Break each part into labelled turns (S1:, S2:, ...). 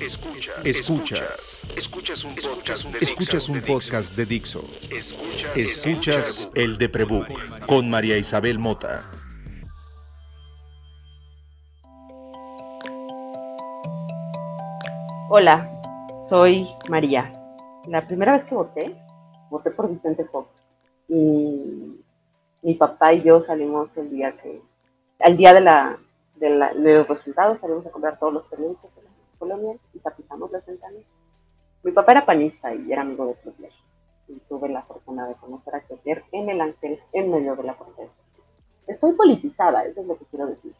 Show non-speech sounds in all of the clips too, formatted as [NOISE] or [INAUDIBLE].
S1: Escuchas. Escuchas. Escuchas un podcast de, Escuchas un podcast de Dixo. Escuchas, el de Prebook con María Isabel Mota.
S2: Hola, soy María. La primera vez que voté, voté por Vicente Fox. Y mi papá y yo salimos el día que, al día de la de, los resultados, salimos a comprar todos los periódicos la colonia y tapizamos las ventanas. Mi papá era panista y era amigo de Cloutier. Y tuve la fortuna de conocer a Cloutier en el Ángel, en medio de la protesta. Estoy politizada, eso es lo que quiero decir.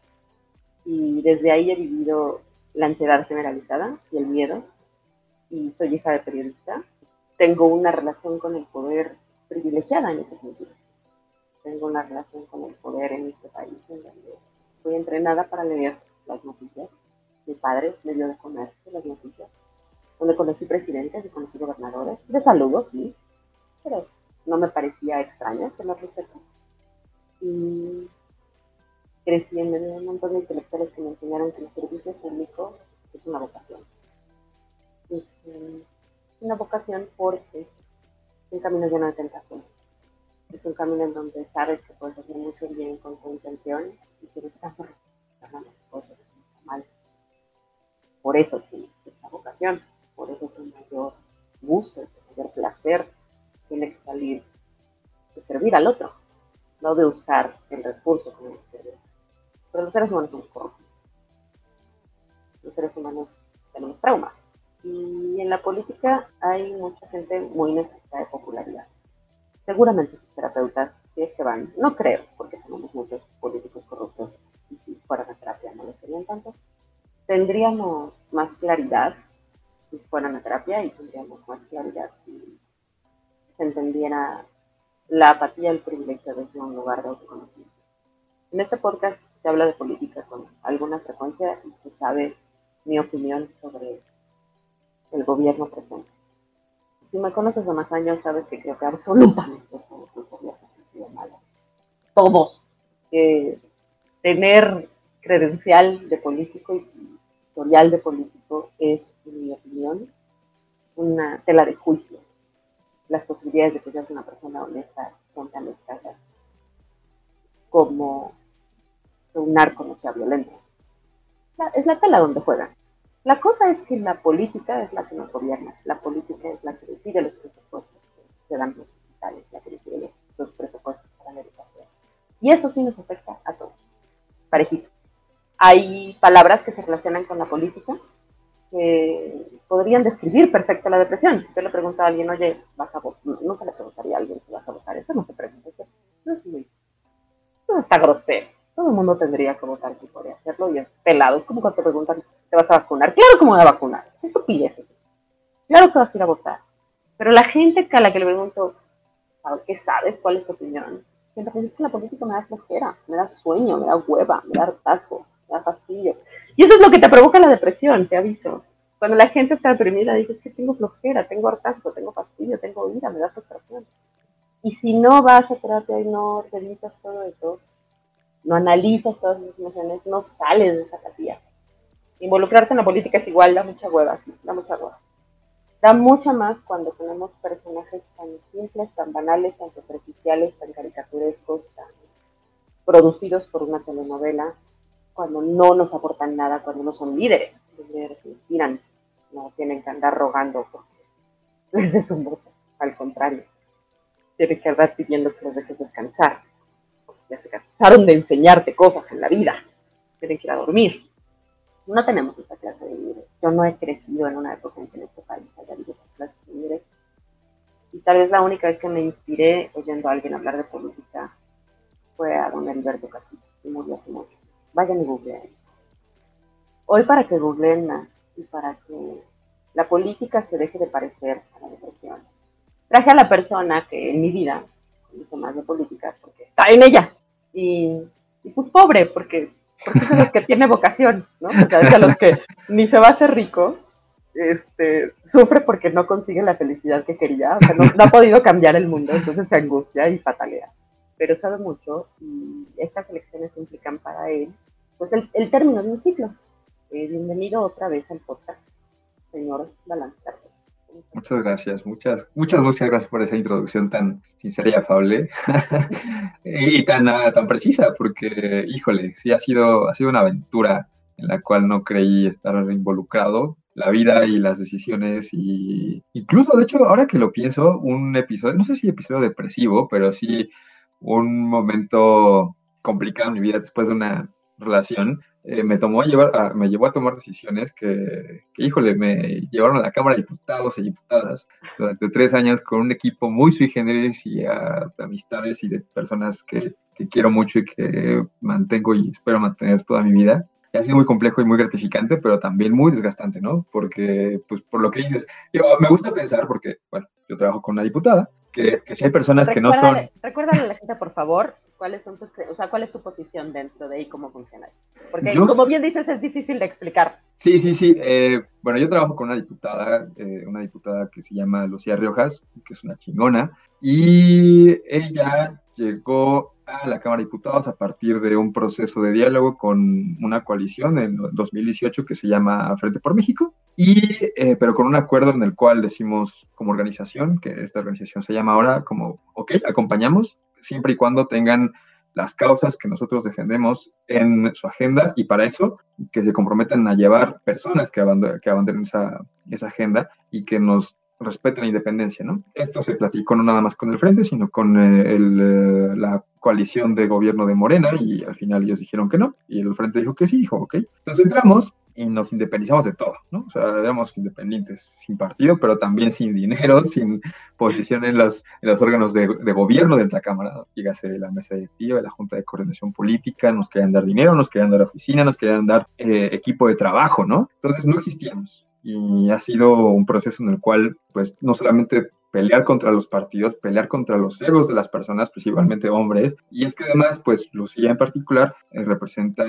S2: Y desde ahí he vivido la ansiedad generalizada y el miedo. Y soy hija de periodista. Tengo una relación con el poder privilegiada en ese sentido. Tengo una relación con el poder en este país en donde fui entrenada para leer las noticias. Mi padre me dio de comer las noticias. Donde conocí presidentes y conocí gobernadores. De saludos, sí. Pero no me parecía extraño los sepa. Y crecí en medio de un montón de intelectuales que me enseñaron que el servicio público es una vocación. Es una vocación porque es un camino lleno de tentación es un camino en donde sabes que puedes hacer mucho bien con tu intención y que estás las cosas mal. Por eso tienes esta vocación, por eso tu mayor gusto, tu mayor placer tiene que salir de servir al otro, no de usar el recurso como servir. Pero los seres humanos somos corruptos. Los seres humanos tenemos traumas. Y en la política hay mucha gente muy necesitada de popularidad seguramente sus terapeutas, si es que van, no creo, porque tenemos muchos políticos corruptos y si fueran a terapia no lo serían tanto, tendríamos más claridad si fueran a terapia y tendríamos más claridad si se entendiera la apatía el privilegio desde un lugar de autoconocimiento. En este podcast se habla de política con alguna frecuencia y se sabe mi opinión sobre el gobierno presente si me conoces de más años, sabes que creo que absolutamente todos los gobiernos han sido malos. Todos. tener credencial de político y de político es, en mi opinión, una tela de juicio. Las posibilidades de que seas una persona honesta son tan escasas como que un narco no sea violento. Es la tela donde juegan. La cosa es que la política es la que nos gobierna, la política es la que decide los presupuestos que dan los la que decide los, presupuestos para la educación. Y eso sí nos afecta a todos, parejito. Hay palabras que se relacionan con la política que podrían describir perfecto la depresión. Si te le pregunta a alguien, oye, vas a votar, nunca le preguntaría a alguien si vas a votar, eso no se pregunta, eso es muy, eso está grosero. Todo el mundo tendría que votar si podría hacerlo y es pelado. Es como cuando te preguntan, ¿te vas a vacunar? Claro que me voy a vacunar. Esto pide Claro que vas a ir a votar. Pero la gente a la que le pregunto, ¿qué sabes? ¿Cuál es tu opinión? Siempre dice que la política me da flojera, me da sueño, me da hueva, me da hartazgo, fastidio. Y eso es lo que te provoca la depresión, te aviso. Cuando la gente está deprimida, dices que tengo flojera, tengo hartazgo, tengo fastidio, tengo ira, me da frustración. Y si no vas a terapia y no revisas todo eso, no analizas todas esas emociones, no sales de esa apatía. Involucrarse en la política es igual, da mucha hueva, sí, da mucha hueva. Da mucha más cuando tenemos personajes tan simples, tan banales, tan superficiales, tan caricaturescos, tan producidos por una telenovela, cuando no nos aportan nada, cuando no son líderes. Los líderes inspiran, no tienen que andar rogando porque [LAUGHS] les des un voto. Al contrario, tienen que andar pidiendo que los dejes descansar ya se cansaron de enseñarte cosas en la vida, tienen que ir a dormir. No tenemos esa clase de líderes. Yo no he crecido en una época en que en este país haya habido esa clase de líderes. Y tal vez la única vez que me inspiré oyendo a alguien hablar de política fue a don Heriberto Castillo, que murió hace mucho. Vayan y googleen. Hoy para que googleen más y para que la política se deje de parecer a la depresión, traje a la persona que en mi vida conoce más de política porque está en ella. Y, pues pobre, porque, porque es los que tiene vocación, ¿no? Porque a los que ni se va a hacer rico, este, sufre porque no consigue la felicidad que quería, o sea, no, ha podido cambiar el mundo, entonces se angustia y patalea. Pero sabe mucho y estas elecciones implican para él, pues el, el término de un ciclo. Eh, bienvenido otra vez al podcast. señor Galán
S3: Muchas gracias, muchas, muchas, muchas gracias por esa introducción tan sincera y afable [LAUGHS] y tan, ah, tan precisa, porque, híjole, sí ha sido, ha sido una aventura en la cual no creí estar involucrado, la vida y las decisiones y incluso, de hecho, ahora que lo pienso, un episodio, no sé si episodio depresivo, pero sí un momento complicado en mi vida después de una relación, eh, me, tomó a llevar me llevó a tomar decisiones que, híjole, me llevaron a la Cámara de Diputados y Diputadas durante tres años con un equipo muy sui generis y a, de amistades y de personas que, que, quiero mucho y que mantengo y espero mantener toda mi vida. Ha sido muy complejo y muy gratificante, pero también muy desgastante, ¿no? Porque, pues, por lo que dices, me gusta pensar, porque, bueno, yo trabajo con una diputada, que, que si hay personas que no son...
S2: Recuérdale a la gente, por favor, cuáles son tus, o sea, cuál es tu posición dentro de ahí, cómo funciona. Porque, como bien dices, es difícil de explicar.
S3: Sí, sí, sí. Eh, bueno, yo trabajo con una diputada, eh, una diputada que se llama Lucía Riojas, que es una chingona, y ella llegó a la Cámara de Diputados a partir de un proceso de diálogo con una coalición en 2018 que se llama Frente por México, y, eh, pero con un acuerdo en el cual decimos como organización, que esta organización se llama ahora como, ok, acompañamos, siempre y cuando tengan las causas que nosotros defendemos en su agenda y para eso que se comprometan a llevar personas que, que abandonen esa, esa agenda y que nos respeten la independencia, ¿no? Esto se platicó no nada más con el Frente, sino con eh, el, eh, la coalición de gobierno de Morena y al final ellos dijeron que no y el Frente dijo que sí, dijo, ok. Entonces entramos y nos independizamos de todo, ¿no? O sea, éramos independientes, sin partido, pero también sin dinero, [LAUGHS] sin posición en los, en los órganos de, de gobierno de la Cámara, dígase la mesa directiva, la Junta de Coordinación Política, nos querían dar dinero, nos querían dar oficina, nos querían dar eh, equipo de trabajo, ¿no? Entonces no existíamos y ha sido un proceso en el cual, pues, no solamente pelear contra los partidos, pelear contra los egos de las personas, principalmente hombres, y es que además, pues, Lucía en particular eh, representa,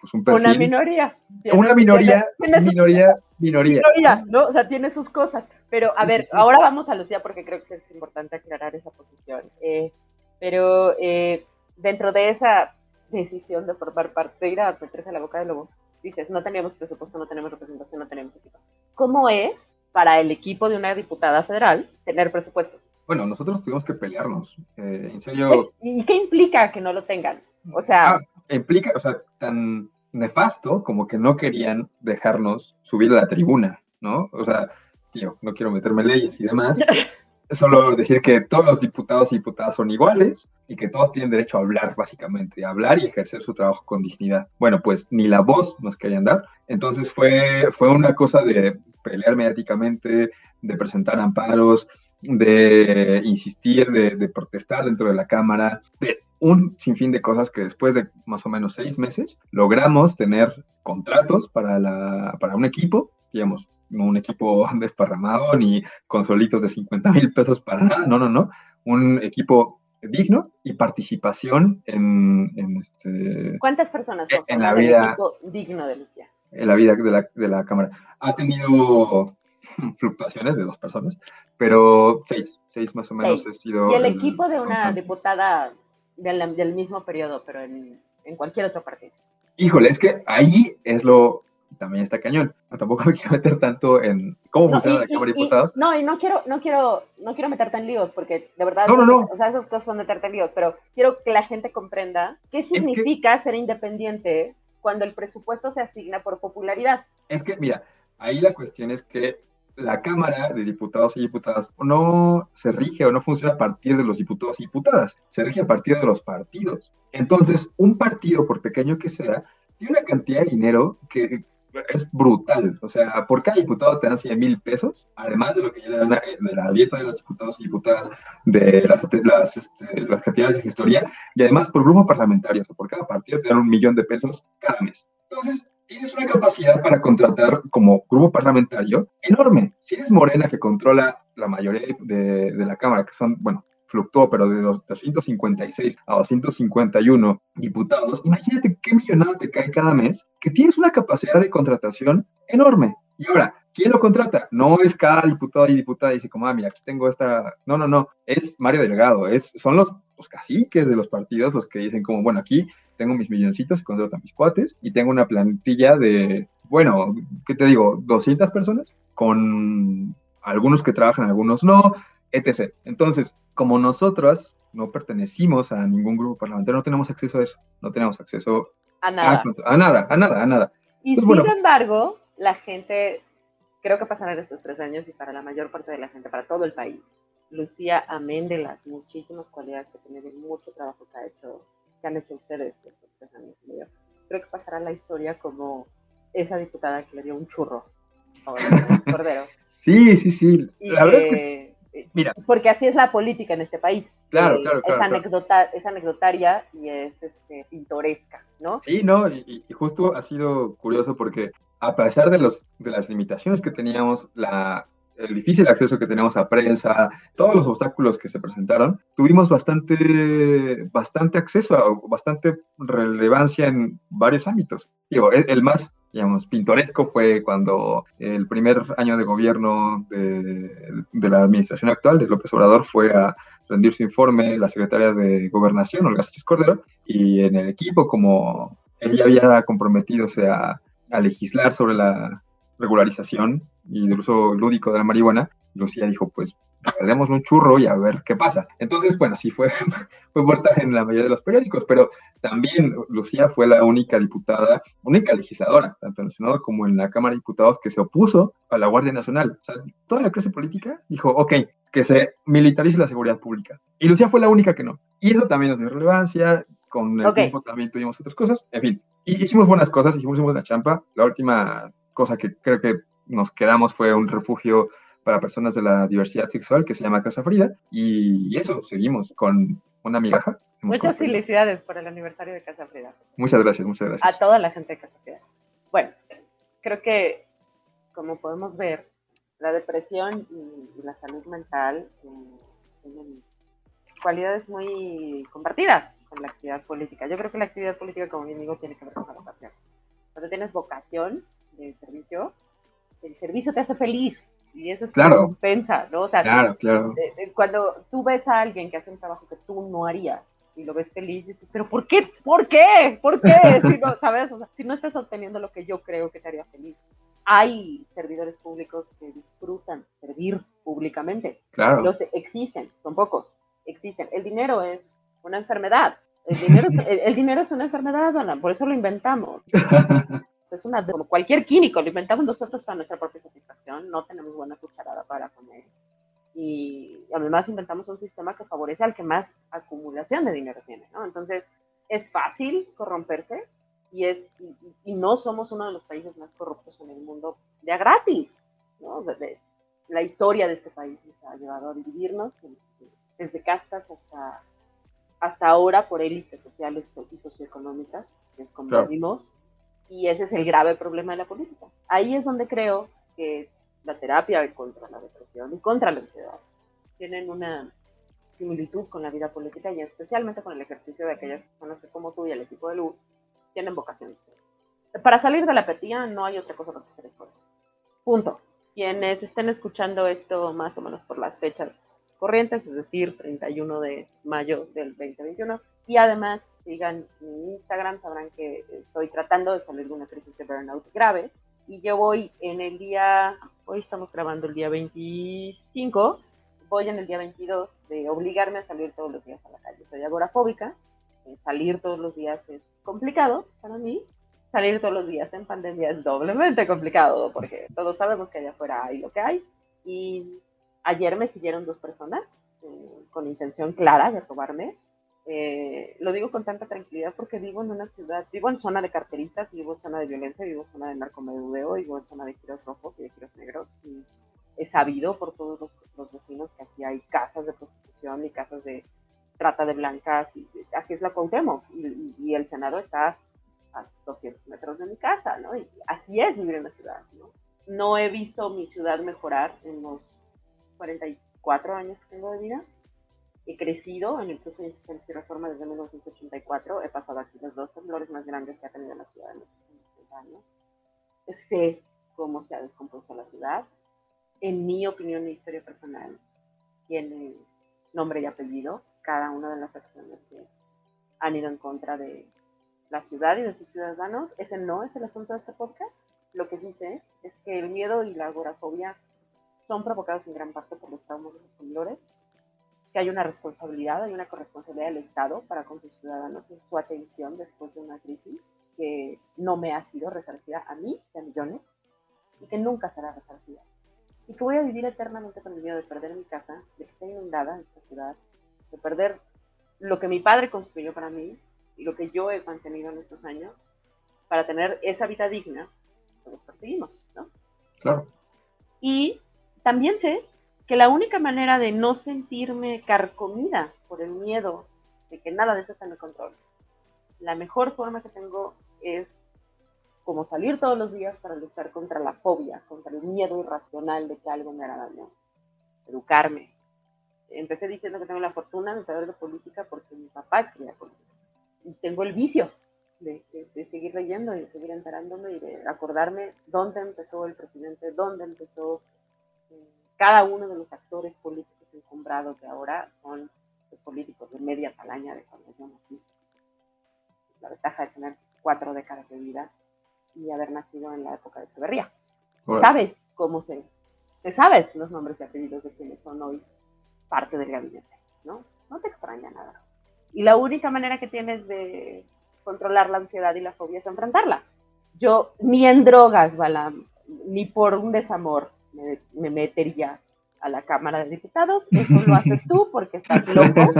S3: pues, un perfil...
S2: Una minoría.
S3: una minoría, minoría, minoría.
S2: Minoría, ¿no? O sea, tiene sus cosas. Pero, a ver, ahora vamos a Lucía porque creo que es importante aclarar esa posición. Eh, pero eh, dentro de esa decisión de formar parte, ir a meterse a la boca del lobo, dices, no teníamos presupuesto, no tenemos representación, no tenemos equipo. ¿Cómo es para el equipo de una diputada federal tener presupuesto?
S3: Bueno, nosotros tuvimos que pelearnos. Eh, en serio.
S2: ¿Y qué implica que no lo tengan? O sea.
S3: Ah, implica, o sea, tan nefasto como que no querían dejarnos subir a la tribuna, ¿no? O sea, tío, no quiero meterme leyes y demás, [LAUGHS] solo decir que todos los diputados y diputadas son iguales y que todos tienen derecho a hablar, básicamente, a hablar y ejercer su trabajo con dignidad. Bueno, pues ni la voz nos querían dar. Entonces fue, fue una cosa de pelear mediáticamente, de presentar amparos, de insistir, de, protestar dentro de la Cámara, de un sinfín de cosas que después de más o menos seis meses logramos tener contratos para, la, para un equipo, digamos, no un equipo [LAUGHS] desparramado ni con solitos de 50 mil pesos para nada, no, no, no, un equipo digno y participación en, en este...
S2: ¿Cuántas personas
S3: son en la vida
S2: digno de Lucía?
S3: En la vida de la, de la Cámara. Ha tenido [LAUGHS] fluctuaciones de dos personas, pero seis, seis más o menos he sido...
S2: Y el, equipo de una diputada del, del, mismo periodo, pero en, en cualquier otro partido.
S3: Híjole, es que ahí es lo, también está cañón. [LAUGHS] tampoco me quiero meter tanto en cómo funciona la Cámara de Diputados.
S2: no, y no quiero, no quiero, no quiero meterte en líos, porque de verdad,
S3: no, no, no.
S2: o sea, esas cosas son meterte en líos, pero quiero que la gente comprenda qué significa ser independiente cuando el presupuesto se asigna por popularidad.
S3: Es que, mira, ahí la cuestión es que la Cámara de Diputados y Diputadas no se rige o no funciona a partir de los diputados y diputadas, se rige a partir de los partidos. Entonces, un partido, por pequeño que sea, tiene una cantidad de dinero que es brutal. O sea, por cada diputado te dan 100 mil pesos, además de lo que ya le dan de la dieta de los diputados y diputadas, de las, las, este, cantidades de gestoría, y además por grupo parlamentario, o por cada partido te dan un millón de pesos cada mes. Entonces, tienes una capacidad para contratar como grupo parlamentario enorme. Si eres Morena que controla la mayoría de, de la Cámara, que son, bueno, fluctuó, pero de 256 a 251 diputados, imagínate qué millonado te cae cada mes, que tienes una capacidad de contratación enorme. Y ahora, ¿quién lo contrata? No es cada diputado y diputada y dice como, ah, mira, aquí tengo esta... No, no, no, es Mario Delgado, es, son los, los caciques de los partidos los que dicen como, bueno, aquí tengo mis milloncitos y contrato a mis cuates y tengo una plantilla de bueno, ¿qué te digo? 200 personas, con algunos que trabajan, algunos no, etc. Entonces, como nosotras no pertenecimos a ningún grupo parlamentario, no tenemos acceso a eso, no tenemos acceso
S2: a nada,
S3: a, nada, a nada, a nada.
S2: Y sin embargo, la gente, creo que pasarán estos tres años y para la mayor parte de la gente, para todo el país, Lucía, amén de las muchísimas cualidades que tiene, de mucho trabajo que ha hecho, que han hecho ustedes estos tres años y medio, creo que pasará la historia como esa diputada que le dio un churro a Cordero. [LAUGHS]
S3: Sí, sí, sí. La verdad es que, eh, mira.
S2: Porque así es la política en este país.
S3: Claro, eh, claro,
S2: claro. Es, anecdotaria y es este, pintoresca, ¿no?
S3: Sí, no, y, y, justo ha sido curioso porque a pesar de, los, de las limitaciones que teníamos, la, el difícil acceso que tenemos a prensa, todos los obstáculos que se presentaron, tuvimos bastante, bastante acceso, a, bastante relevancia en varios ámbitos. Digo, el, más, digamos, pintoresco fue cuando el primer año de gobierno de, la administración actual, de López Obrador, fue a rendir su informe la secretaria de Gobernación, Olga Sánchez Cordero, y en el equipo, como ella había comprometido a, a legislar sobre la regularización y del uso lúdico de la marihuana, Lucía dijo, pues haremos un churro y a ver qué pasa. Entonces, bueno, sí fue, [LAUGHS] fue muerta en la mayoría de los periódicos, pero también Lucía fue la única diputada, única legisladora, tanto en el Senado como en la Cámara de Diputados, que se opuso a la Guardia Nacional. O sea, toda la clase política dijo, ok, que se militarice la seguridad pública. Y Lucía fue la única que no. Y eso también nos dio relevancia, con el tiempo también tuvimos otras cosas, en fin. Y hicimos buenas cosas, hicimos buena champa. La última cosa que creo que nos quedamos fue un refugio para personas de la diversidad sexual que se llama Casa Frida. Y eso, seguimos con una migaja.
S2: Muchas felicidades por el aniversario de Casa Frida.
S3: Muchas gracias, muchas gracias.
S2: A toda la gente de Casa Frida. Bueno, creo que, como podemos ver, la depresión y, la salud mental eh, tienen cualidades muy compartidas con la actividad política. Yo creo que la actividad política, como bien digo, tiene que ver con la vocación. Cuando tienes vocación, de servicio, el servicio te hace feliz y eso es
S3: claro.
S2: compensa, ¿no? O sea,
S3: claro, claro.
S2: cuando tú ves a alguien que hace un trabajo que tú no harías y lo ves feliz, dices, pero ¿por qué? ¿Por qué? ¿Por qué? [LAUGHS] Si no, ¿sabes? O sea, si no estás obteniendo lo que yo creo que te haría feliz. Hay servidores públicos que disfrutan servir públicamente.
S3: Claro.
S2: Los existen, son pocos, existen. El dinero es una enfermedad. El dinero, [LAUGHS] el dinero es una enfermedad, Ana, por eso lo inventamos. [LAUGHS] es una, como cualquier químico, lo inventamos nosotros para nuestra propia satisfacción, no tenemos buena cucharada para comer. Y además inventamos un sistema que favorece al que más acumulación de dinero tiene, ¿no? Entonces, es fácil corromperse y, es, y, no somos uno de los países más corruptos en el mundo de a gratis, ¿no? la historia de este país nos ha llevado a dividirnos desde castas hasta, hasta ahora por élites sociales y socioeconómicas, que como vimos y ese es el grave problema de la política. Ahí es donde creo que la terapia contra la depresión y contra la ansiedad tienen una similitud con la vida política y especialmente con el ejercicio de aquellas personas que como tú y el equipo de Luz tienen vocación. Para salir de la apatía no hay otra cosa que hacer esfuerzo. Punto. Quienes estén escuchando esto más o menos por las fechas corrientes, es decir, 31 de mayo del 2021, y además sigan mi Instagram, sabrán que estoy tratando de salir de una crisis de burnout grave. Y yo voy en el día, hoy estamos grabando el día 25, voy en el día 22 de obligarme a salir todos los días a la calle. Soy agorafóbica, eh, salir todos los días es complicado para mí. Salir todos los días en pandemia es doblemente complicado porque todos sabemos que allá afuera hay lo que hay. Y ayer me siguieron dos personas eh, con intención clara de robarme eh, lo digo con tanta tranquilidad porque vivo en una ciudad, vivo en zona de carteristas, vivo en zona de violencia, vivo en zona de narcomedudeo, vivo en zona de giros rojos y de giros negros. Y he sabido por todos los, vecinos que aquí hay casas de prostitución y casas de trata de blancas. Y, así es la Cuauhtémoc. Y, y, el Senado está a 200 metros de mi casa, ¿no? Y así es vivir en la ciudad, ¿no? No he visto mi ciudad mejorar en los 44 años que tengo de vida he crecido en el proceso de asistencia y reforma desde 1984. He pasado aquí los dos temblores más grandes que ha tenido la ciudad en los últimos años. Sé cómo se ha descompuesto la ciudad. En mi opinión y historia personal, tiene nombre y apellido cada una de las acciones que han ido en contra de la ciudad y de sus ciudadanos. Ese no es el asunto de este podcast. lo que dice es que el miedo y la agorafobia son provocados en gran parte por los traumas de los temblores, que hay una responsabilidad, hay una corresponsabilidad del Estado para con sus ciudadanos en su atención después de una crisis que no me ha sido resarcida a mí a millones y que nunca será resarcida. Y que voy a vivir eternamente con el miedo de perder mi casa, de que esté inundada esta ciudad, de perder lo que mi padre construyó para mí y lo que yo he mantenido en estos años para tener esa vida digna que nos perseguimos, ¿no?
S3: Claro.
S2: Y también sé que la única manera de no sentirme carcomida por el miedo de que nada de eso está en mi control, la mejor forma que tengo es como salir todos los días para luchar contra la fobia, contra el miedo irracional de que algo me hará daño. Educarme. Empecé diciendo que tengo la fortuna de saber de política porque mi papá escribía política. Y tengo el vicio de, seguir leyendo y de seguir enterándome y de acordarme dónde empezó el presidente, dónde empezó eh, cada uno de los actores políticos encumbrados de ahora son los políticos de media calaña de cuando yo nací. La ventaja de tener cuatro décadas de vida y haber nacido en la época de Echeverría. Sabes cómo se, te sabes los nombres y apellidos de quienes son hoy parte del gabinete, ¿no? No te extraña nada. Y la única manera que tienes de controlar la ansiedad y la fobia es enfrentarla. Yo ni en drogas, Balam, ni por un desamor me, me metería a la Cámara de Diputados. Eso lo haces tú porque estás loco.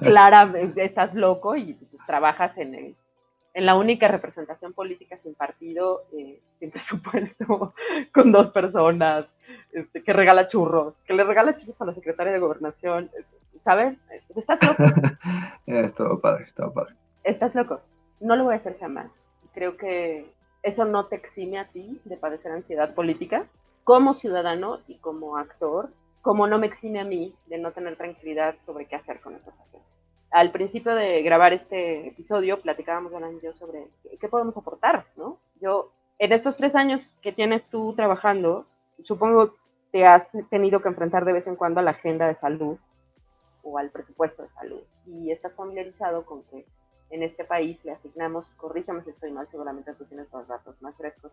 S2: Claramente estás loco y trabajas en el en la única representación política sin partido, eh, sin presupuesto, [LAUGHS] con dos personas, este, que regala churros, que le regala churros a la secretaria de gobernación, ¿sabes? Estás loco. [LAUGHS]
S3: es todo padre, es todo padre.
S2: Estás loco. No lo voy a hacer jamás. Creo que eso no te exime a ti de padecer ansiedad política como ciudadano y como actor, como no me exime a mí de no tener tranquilidad sobre qué hacer con esa situación al principio de grabar este episodio platicábamos Alan y yo sobre qué podemos aportar, ¿no? Yo, en estos tres años que tienes tú trabajando, supongo te has tenido que enfrentar de vez en cuando a la agenda de salud o al presupuesto de salud y estás familiarizado con que en este país le asignamos, corrígeme si estoy mal, seguramente tú tienes los datos más frescos,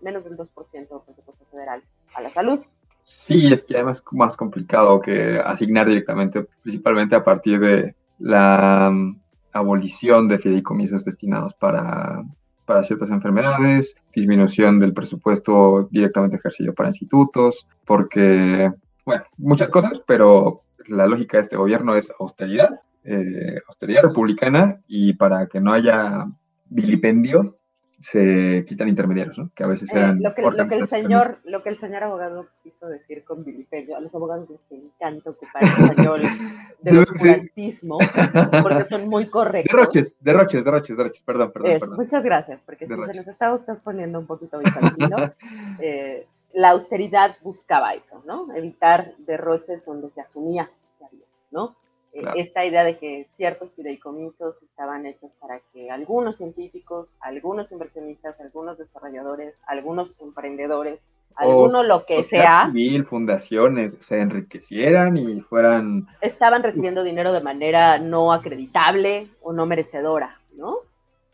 S2: menos del 2% del presupuesto federal a la salud.
S3: Sí, es que además es más complicado que asignar directamente, principalmente a partir de la mm, abolición de fideicomisos destinados para, para ciertas enfermedades, disminución del presupuesto directamente ejercido para institutos, porque, bueno, muchas cosas, pero la lógica de este gobierno es austeridad, eh, austeridad republicana, y para que no haya vilipendio, se quitan intermediarios, ¿no? Que a veces eh, eran.
S2: lo, que, lo, que, el señor, lo que el señor abogado quiso decir con vilipendio, a los abogados les encanta ocupar el español [LAUGHS] del oscurantismo, porque son muy [LAUGHS] correctos.
S3: Derroches, derroches, derroches, derroches, perdón, perdón, perdón.
S2: Muchas gracias, porque si se nos está usted poniendo un poquito bizantino, [LAUGHS] eh, la austeridad buscaba eso, ¿no? Evitar derroches donde se asumía que había, ¿no? Esta idea de que ciertos fideicomisos estaban hechos para que algunos científicos, algunos inversionistas, algunos desarrolladores, algunos emprendedores, alguno lo que sea,
S3: mil fundaciones se enriquecieran y fueran
S2: estaban recibiendo dinero de manera no acreditable o no merecedora, ¿no?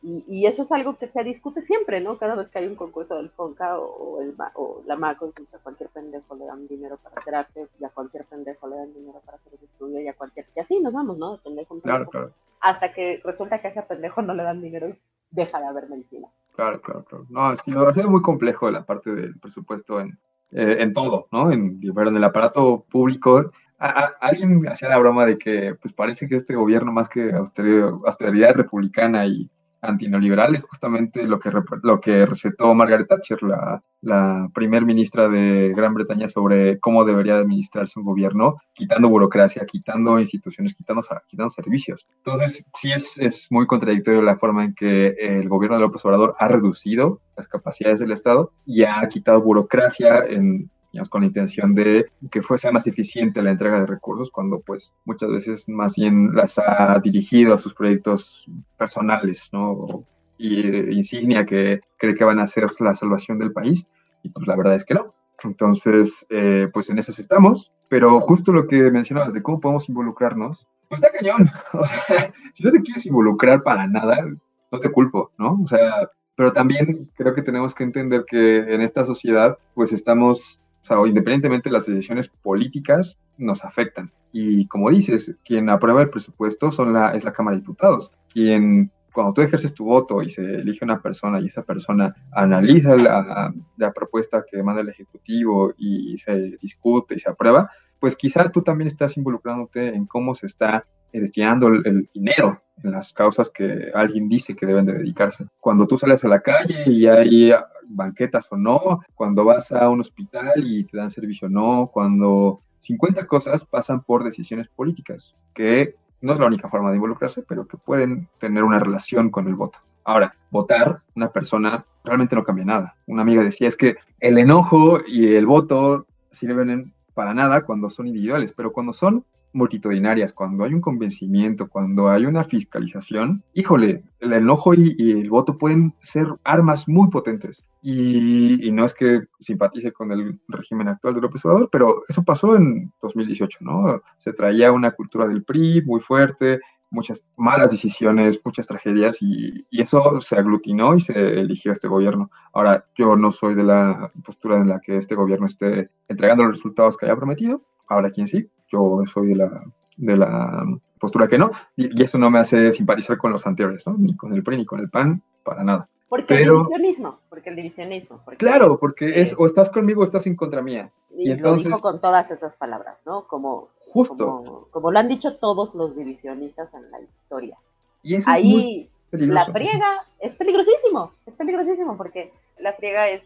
S2: Y, eso es algo que se discute siempre, ¿no? Cada vez que hay un concurso del FONCA o, el, o la MACO, a cualquier pendejo le dan dinero para hacer arte, y a cualquier pendejo le dan dinero para hacer estudio, y a cualquier... Y así nos vamos, ¿no? De pendejo
S3: Claro, claro.
S2: Hasta que resulta que a ese pendejo no le dan dinero y deja de haber medicina.
S3: Claro, claro, claro. No, sí, a ser muy complejo la parte del presupuesto en, eh, en todo, ¿no? En, en el aparato público. alguien hacía la broma de que, pues parece que este gobierno, más que austeridad, austeridad republicana y antineoliberal es justamente lo que, lo que recetó Margaret Thatcher, la, la primer ministra de Gran Bretaña, sobre cómo debería administrarse un gobierno, quitando burocracia, quitando instituciones, quitando, quitando servicios. Entonces, sí es, es muy contradictorio la forma en que el gobierno de López Obrador ha reducido las capacidades del Estado y ha quitado burocracia en con la intención de que fuese más eficiente la entrega de recursos, cuando pues muchas veces más bien las ha dirigido a sus proyectos personales, ¿no? Y eh, insignia que cree que van a ser la salvación del país, y pues la verdad es que no. Entonces, eh, pues en eso estamos, pero justo lo que mencionabas de cómo podemos involucrarnos, pues da cañón. [LAUGHS] si no te quieres involucrar para nada, no te culpo, ¿no? O sea, Pero también creo que tenemos que entender que en esta sociedad, pues estamos, o sea, independientemente de las decisiones políticas, nos afectan. Y como dices, quien aprueba el presupuesto es la Cámara de Diputados. Quien, cuando tú ejerces tu voto y se elige una persona y esa persona analiza la propuesta que manda el Ejecutivo y se discute y se aprueba, pues quizá tú también estás involucrándote en cómo se está destinando el, dinero en las causas que alguien dice que deben de dedicarse. Cuando tú sales a la calle y hay banquetas o no, cuando vas a un hospital y te dan servicio o no, cuando 50 cosas pasan por decisiones políticas, que no es la única forma de involucrarse, pero que pueden tener una relación con el voto. Ahora, votar una persona realmente no cambia nada. Una amiga decía, es que el enojo y el voto sirven para nada cuando son individuales, pero cuando son multitudinarias, cuando hay un convencimiento, cuando hay una fiscalización, híjole, el enojo y, el voto pueden ser armas muy potentes. Y, no es que simpatice con el régimen actual de López Obrador, pero eso pasó en 2018, ¿no? Se traía una cultura del PRI muy fuerte, muchas malas decisiones, muchas tragedias y, y, eso se aglutinó y se eligió este gobierno. Ahora, yo no soy de la postura en la que este gobierno esté entregando los resultados que haya prometido, ahora quién sí, yo soy de la, de la postura que no, y, y, eso no me hace simpatizar con los anteriores, ¿no? ni con el PRI ni con el PAN, para nada.
S2: Porque el divisionismo, porque el divisionismo.
S3: claro, porque es o estás conmigo o estás en contra mía.
S2: Y, entonces, lo dijo con todas esas palabras, ¿no? Como,
S3: justo.
S2: Como, lo han dicho todos los divisionistas en la historia. Y eso Ahí la friega es peligrosísimo, es peligrosísimo porque la friega es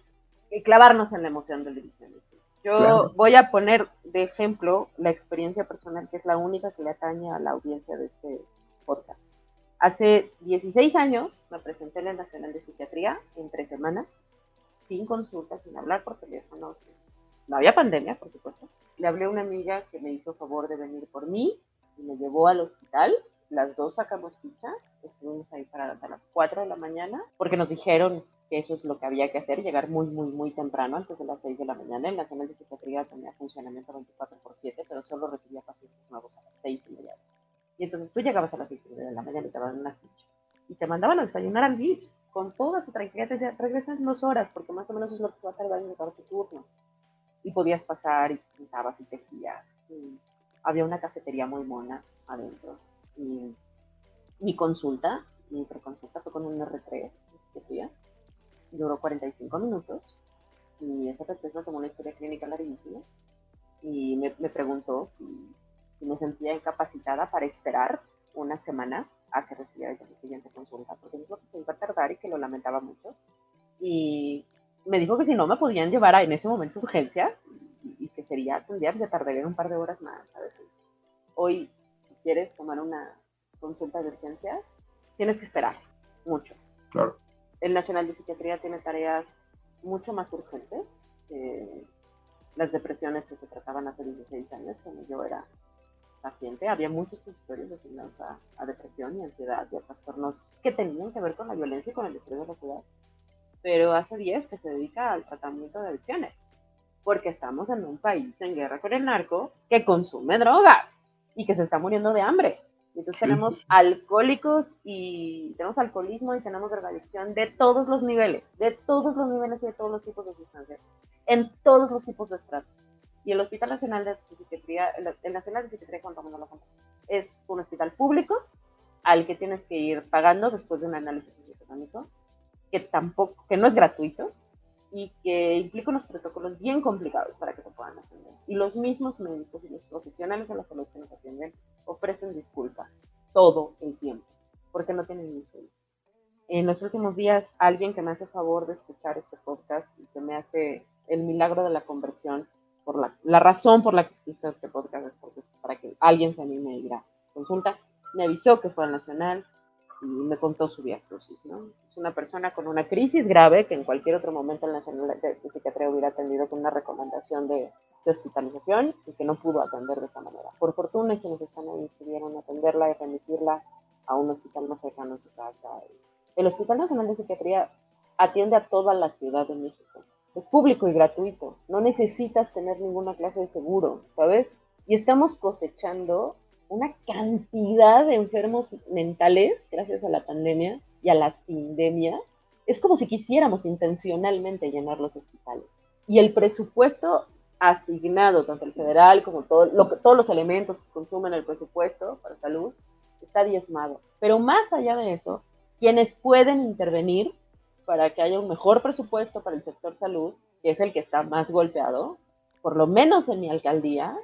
S2: clavarnos en la emoción del divisionismo. Yo voy a poner de ejemplo la experiencia personal, que es la única que le atañe a la audiencia de este podcast. Hace 16 años me presenté en el Nacional de Psiquiatría en tres semanas, sin consulta, sin hablar por teléfono. No había pandemia, por supuesto. Le hablé a una amiga que me hizo favor de venir por mí y me llevó al hospital. Las dos sacamos ficha, estuvimos ahí para hasta las 4 de la mañana, porque nos dijeron que eso es lo que había que hacer, llegar muy, muy, muy temprano, antes de las 6 de la mañana. El Nacional de Psiquiatría tenía funcionamiento 24 por 7, pero solo recibía pacientes nuevos a las 6 y media. Y entonces tú llegabas a las 6 de la mañana y te daban una ficha. Y te mandaban a desayunar al VIPS, con toda su tranquilidad. Te regresas dos horas, porque más o menos es lo que va a tardar en llegar tu turno. Y podías pasar y pintabas y tejías. Y había una cafetería muy mona adentro. Y mi consulta, mi preconsulta fue con un R3, que duró 45 minutos y esa persona tomó una historia clínica larguísima y me, me preguntó si, me sentía incapacitada para esperar una semana a que recibiera la siguiente consulta, porque dijo que se iba a tardar y que lo lamentaba mucho. Y me dijo que si no me podían llevar a, en ese momento urgencia y, que sería un día, se tardaría un par de horas más. Hoy, si quieres tomar una consulta de urgencia, tienes que esperar mucho.
S3: Claro
S2: el Nacional de Psiquiatría tiene tareas mucho más urgentes que las depresiones que se trataban hace 16 años, cuando yo era paciente. Había muchos consultorios asignados a, a, depresión y ansiedad y a trastornos que tenían que ver con la violencia y con el estrés de la ciudad. Pero hace 10 que se dedica al tratamiento de adicciones, porque estamos en un país en guerra con el narco que consume drogas y que se está muriendo de hambre. Entonces tenemos alcohólicos y tenemos alcoholismo y tenemos drogadicción de todos los niveles, de todos los niveles y de todos los tipos de sustancias, en todos los tipos de estratos. Y el Hospital Nacional de Psiquiatría, el Nacional de Psiquiatría de la es un hospital público al que tienes que ir pagando después de un análisis socioeconómico, que tampoco, que no es gratuito, y que implica unos protocolos bien complicados para que se puedan atender. Y los mismos médicos y los profesionales de la salud que nos atienden ofrecen disculpas todo el tiempo, porque no tienen ni sueldo. En los últimos días, alguien que me hace favor de escuchar este podcast y que me hace el milagro de la conversión, por la, la razón por la que existe este podcast es porque, para que alguien se anime ir a consulta, me avisó que fue al Nacional, y me contó su diagnosis, ¿no? Es una persona con una crisis grave que en cualquier otro momento el Nacional de, Psiquiatría hubiera atendido con una recomendación de, hospitalización y que no pudo atender de esa manera. Por fortuna, quienes están ahí pudieron atenderla y remitirla a un hospital más cercano a su casa. El Hospital Nacional de Psiquiatría atiende a toda la Ciudad de México. Es público y gratuito. No necesitas tener ninguna clase de seguro, ¿sabes? Y estamos cosechando una cantidad de enfermos mentales gracias a la pandemia y a la sindemia es como si quisiéramos intencionalmente llenar los hospitales. Y el presupuesto asignado, tanto el federal como todos los elementos que consumen el presupuesto para salud, está diezmado. Pero más allá de eso, quienes pueden intervenir para que haya un mejor presupuesto para el sector salud, que es el que está más golpeado, por lo menos en mi alcaldía,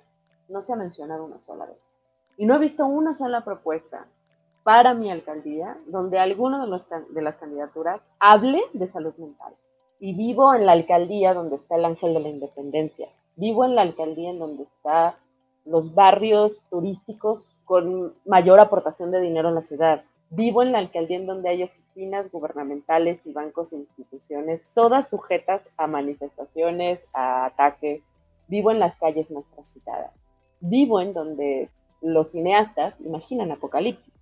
S2: no se ha mencionado una sola vez. Y no he visto una sola propuesta para mi alcaldía donde alguno de, de las candidaturas hable de salud mental. Y vivo en la alcaldía donde está el ángel de la independencia. Vivo en la alcaldía en donde están los barrios turísticos con mayor aportación de dinero en la ciudad. Vivo en la alcaldía en donde hay oficinas gubernamentales y bancos e instituciones, todas sujetas a manifestaciones, a ataques. Vivo en las calles más transitadas. Vivo en donde los cineastas imaginan apocalipsis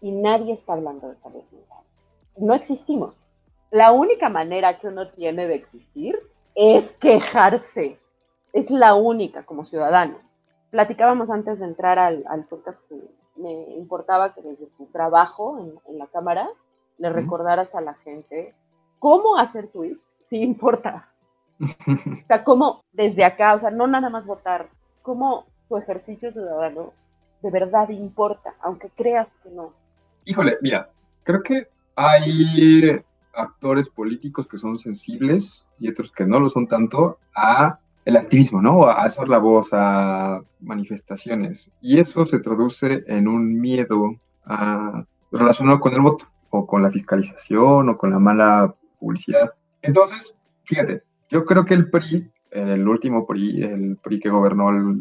S2: y nadie está hablando de salud mental. No existimos. La única manera que uno tiene de existir es quejarse. Es la única como ciudadano. Platicábamos antes de entrar al, al podcast que me importaba que desde tu trabajo en, la cámara le recordaras a la gente cómo hacer tweets, sí importa. [LAUGHS] o sea, cómo desde acá, o sea, no nada más votar, cómo tu ejercicio ciudadano de verdad importa, aunque creas que no.
S3: Híjole, mira, creo que hay actores políticos que son sensibles y otros que no lo son tanto a el activismo, ¿no? A alzar la voz, a manifestaciones. Y eso se traduce en un miedo relacionado con el voto, o con la fiscalización, o con la mala publicidad. Entonces, fíjate, yo creo que el PRI, el último PRI, el PRI que gobernó el,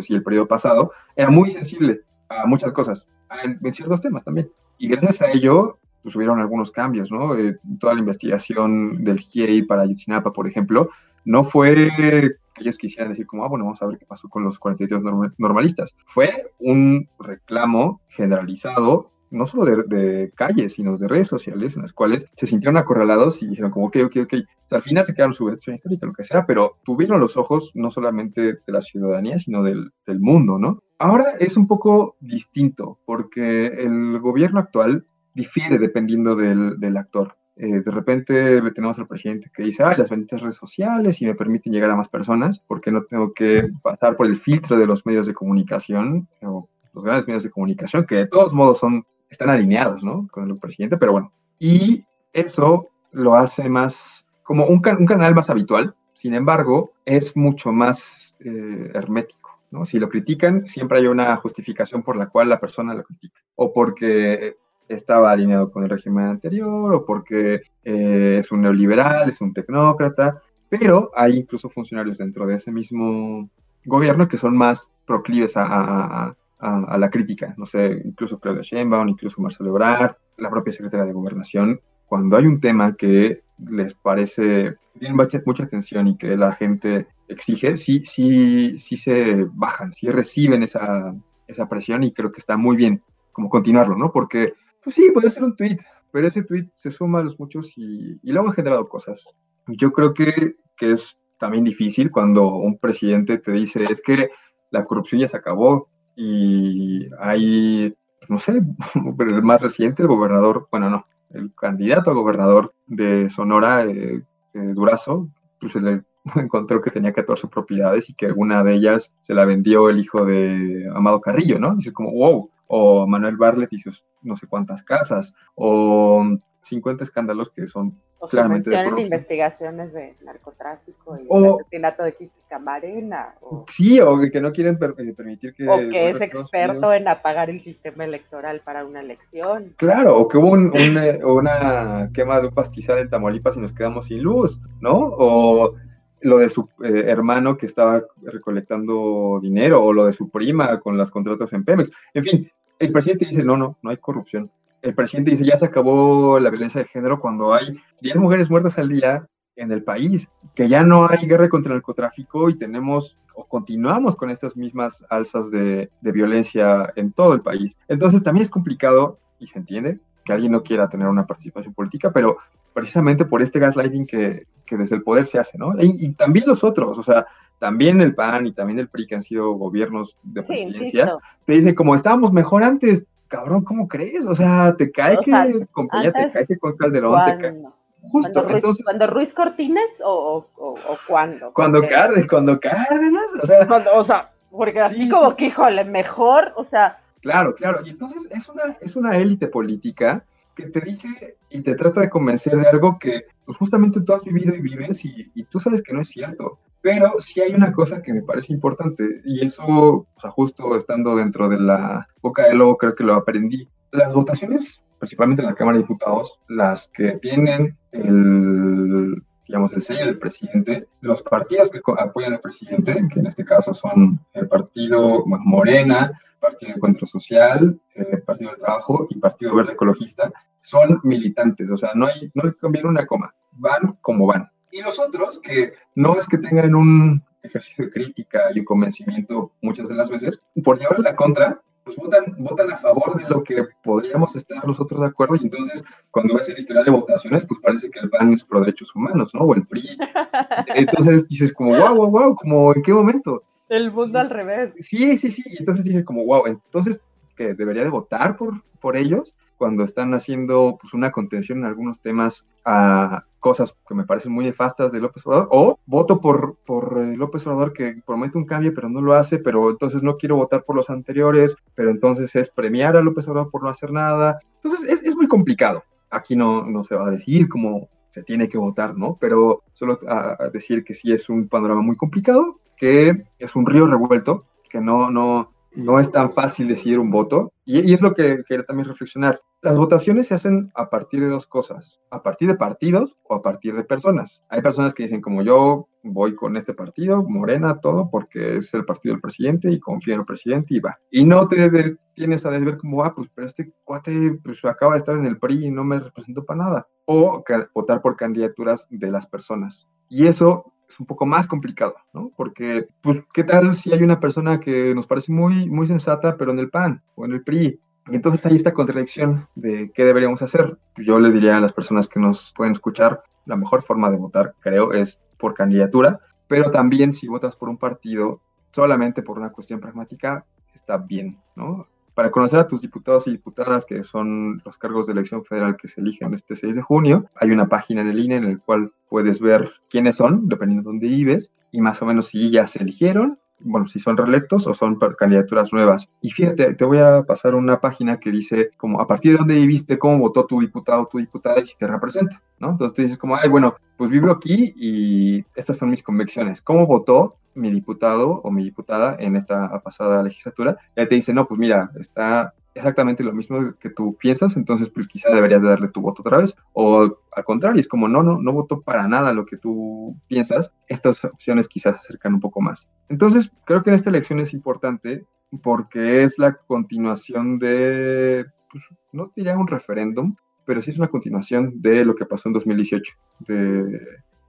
S3: pues el periodo pasado, era muy sensible a muchas cosas, en, ciertos temas también. Y gracias a ello, pues hubieron algunos cambios, ¿no? Eh, toda la investigación del GIEI para Ayotzinapa, por ejemplo, no fue que ellos quisieran decir como, ah, bueno, vamos a ver qué pasó con los 43 normalistas. Fue un reclamo generalizado no solo de, calles, sino de redes sociales, en las cuales se sintieron acorralados y dijeron como, ok, ok, ok. al final se quedaron su versión histórica, lo que sea, pero tuvieron los ojos no solamente de la ciudadanía, sino del, mundo, ¿no? Ahora es un poco distinto, porque el gobierno actual difiere dependiendo del, del actor. Eh, de repente tenemos al presidente que dice, ah, las benditas redes sociales y me permiten llegar a más personas porque no tengo que pasar por el filtro de los medios de comunicación o los grandes medios de comunicación, que de todos modos son están alineados, ¿no? Con el presidente, pero bueno. Y eso lo hace más como un, canal más habitual, sin embargo, es mucho más eh, hermético. Si lo critican, siempre hay una justificación por la cual la persona lo critica, o porque estaba alineado con el régimen anterior, o porque eh, es un neoliberal, es un tecnócrata, pero hay incluso funcionarios dentro de ese mismo gobierno que son más proclives a, la crítica. No sé, incluso Claudia Sheinbaum, incluso Marcelo Ebrard, la propia secretaria de Gobernación, cuando hay un tema que les parece, tienen mucha atención y que la gente exige, sí, sí, sí se bajan, sí reciben esa, esa presión y creo que está muy bien como continuarlo, ¿no? Porque, pues sí, puede ser un tweet, pero ese tweet se suma a los muchos y, y luego ha generado cosas. Yo creo que, que es también difícil cuando un presidente te dice, es que la corrupción ya se acabó, y hay, no sé, [LAUGHS] el más reciente, el gobernador, bueno, no, el candidato a gobernador de Sonora, eh, eh, Durazo, pues se le [LAUGHS] encontró que tenía 14 propiedades y que una de ellas se la vendió el hijo de Amado Carrillo, ¿no? Dice como, wow, o Manuel Barlet y sus no sé cuántas casas, o 50 escándalos que son
S2: o claramente de investigaciones de narcotráfico y o, asesinato de Kiki Camarena. O,
S3: sí, o que no quieren eh, permitir que...
S2: O que es experto en apagar el sistema electoral para una elección.
S3: Claro, o que hubo eh, una quema de un pastizal en Tamaulipas y nos quedamos sin luz, ¿no? O lo de su eh, hermano que estaba recolectando dinero, o lo de su prima con las contratos en Pemex. En fin, el presidente dice, no, no, no hay corrupción el presidente dice, ya se acabó la violencia de género cuando hay 10 mujeres muertas al día en el país, que ya no hay guerra contra el narcotráfico y tenemos o continuamos con estas mismas alzas de, violencia en todo el país. Entonces también es complicado y se entiende que alguien no quiera tener una participación política, pero precisamente por este gaslighting que, desde el poder se hace, ¿no? Y, también los otros, o sea, también el PAN y también el PRI, que han sido gobiernos de presidencia, te dicen como estábamos mejor antes, cabrón, ¿cómo crees? O sea, te cae que compañía, te cae que con Calderón, te cae. Justo,
S2: ¿Cuando Ruiz,
S3: entonces...
S2: cuando Ruiz Cortines o, o, o, cuándo?
S3: Cuando Cárdenas, cuando Cárdenas, o sea,
S2: cuando- o sea, porque así
S3: Sí,
S2: como
S3: sí.
S2: que, híjole, mejor, o sea,
S3: Claro, claro. Y entonces es una, es una élite política que te dice y te trata de convencer de algo que pues, justamente tú has vivido y vives y, y tú sabes que no es cierto. Pero sí hay una cosa que me parece importante y eso, o sea, justo estando dentro de la boca del lobo, creo que lo aprendí. Las votaciones, principalmente en la Cámara de Diputados, las que tienen el, digamos, el sello del presidente, los partidos que apoyan al presidente, que en este caso son el partido Morena, Partido de Encuentro Social, eh, Partido del Trabajo y Partido Verde Ecologista, son militantes, o sea, no hay, no hay que cambiar una coma, van como van. Y los otros, que no es que tengan un ejercicio de crítica y un convencimiento muchas de las veces, por llevar la contra, pues votan, votan a favor de lo que podríamos estar nosotros de acuerdo, y entonces cuando ves el historial de votaciones, pues parece que el PAN es pro derechos humanos, ¿no? O el PRI. [LAUGHS] Entonces dices como, wow, wow, wow, como en qué momento.
S2: El mundo al revés.
S3: Sí, sí, sí. Y entonces dices como, wow, entonces que debería de votar por, por ellos cuando están haciendo pues, una contención en algunos temas a cosas que me parecen muy nefastas de López Obrador, o voto por, por eh, López Obrador que promete un cambio pero no lo hace, pero entonces no quiero votar por los anteriores, pero entonces es premiar a López Obrador por no hacer nada. Entonces es, es muy complicado. Aquí no, no se va a decir cómo se tiene que votar, ¿no? Pero solo a, decir que sí es un panorama muy complicado, que es un río revuelto, que no, no, no es tan fácil decidir un voto. Y, y es lo que quería también reflexionar. Las votaciones se hacen a partir de dos cosas, a partir de partidos o a partir de personas. Hay personas que dicen como yo voy con este partido, Morena, todo, porque es el partido del presidente y confío en el presidente y va. Y no te de- tienes a ver como, ah, pues pero este cuate pues acaba de estar en el PRI y no me representó para nada. O votar por candidaturas de las personas. Y eso es un poco más complicado, ¿no? Porque, pues, ¿qué tal si hay una persona que nos parece muy, muy sensata, pero en el PAN o en el PRI? Entonces hay esta contradicción de qué deberíamos hacer. Yo le diría a las personas que nos pueden escuchar, la mejor forma de votar, creo, es por candidatura, pero también si votas por un partido solamente por una cuestión pragmática, está bien, ¿no? Para conocer a tus diputados y diputadas, que son los cargos de elección federal que se eligen este 6 de junio, hay una página en el INE en el cual puedes ver quiénes son, dependiendo de dónde vives, y más o menos si ya se eligieron, bueno, si son reelectos o son candidaturas nuevas. Y fíjate, te voy a pasar una página que dice como a partir de dónde viviste, cómo votó tu diputado o tu diputada y si te representa, ¿no? Entonces tú dices como, ay, bueno, pues vivo aquí y estas son mis convicciones. ¿Cómo votó mi diputado o mi diputada en esta pasada legislatura? Y ahí te dice, no, pues mira, está exactamente lo mismo que tú piensas, entonces pues quizá deberías de darle tu voto otra vez, o al contrario, es como, no, no, no voto para nada lo que tú piensas, estas opciones quizás se acercan un poco más. Entonces, creo que en esta elección es importante porque es la continuación de, pues, no diría un referéndum, pero sí es una continuación de lo que pasó en 2018, de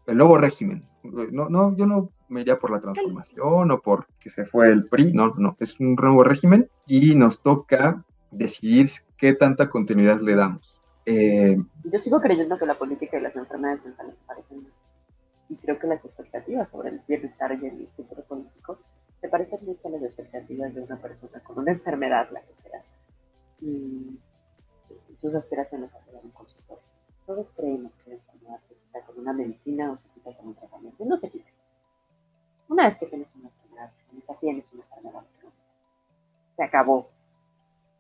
S3: el nuevo régimen. No, no, yo no me iría por la transformación o por que se fue el PRI, no, no, es un nuevo régimen y nos toca decidir qué tanta continuidad le damos. Eh,
S2: Yo sigo creyendo que la política y las enfermedades mentales parecen. Y creo que las expectativas sobre el bienestar y el futuro político se parecen mucho a las expectativas de una persona con una enfermedad, la que sea. Y sus aspiraciones a ser un consultorio. Todos creemos que la enfermedad se quita con una medicina o se quita con un tratamiento. No se quita. Una vez que tienes una enfermedad tienes una enfermedad. Se acabó.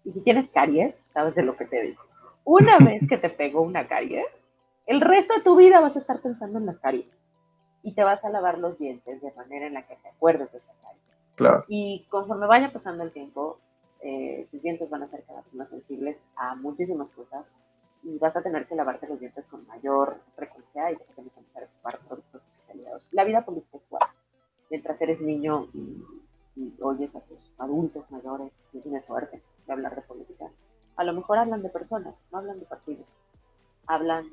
S2: Y si tienes caries, sabes de lo que te digo. Una vez que te pegó una caries, el resto de tu vida vas a estar pensando en las caries. Y te vas a lavar los dientes de manera en la que te acuerdes de esa caries.
S3: claro,
S2: Y conforme vaya pasando el tiempo, eh, tus dientes van a ser cada vez más sensibles a muchísimas cosas y vas a tener que lavarte los dientes con mayor frecuencia y vas a tener que empezar a ocupar productos especializados. La vida política. Mientras eres niño y, y oyes a tus adultos mayores y tienes suerte hablar de política, a lo mejor hablan de personas, no hablan de partidos. Hablan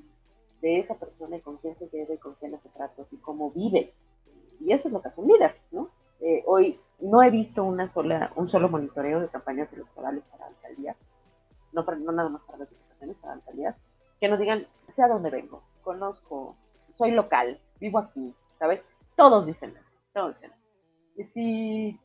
S2: de esa persona y con quién se lleva y con quién hace tratos y cómo vive. Y eso es lo que hace un ¿no? Eh, hoy no he visto una sola, un solo monitoreo de campañas electorales para alcaldías, no, para- no nada más para las diputaciones, para alcaldías, que nos digan, sé a vengo, conozco, soy local, vivo aquí, ¿sabes? Todos dicen eso, todos dicen eso. Y si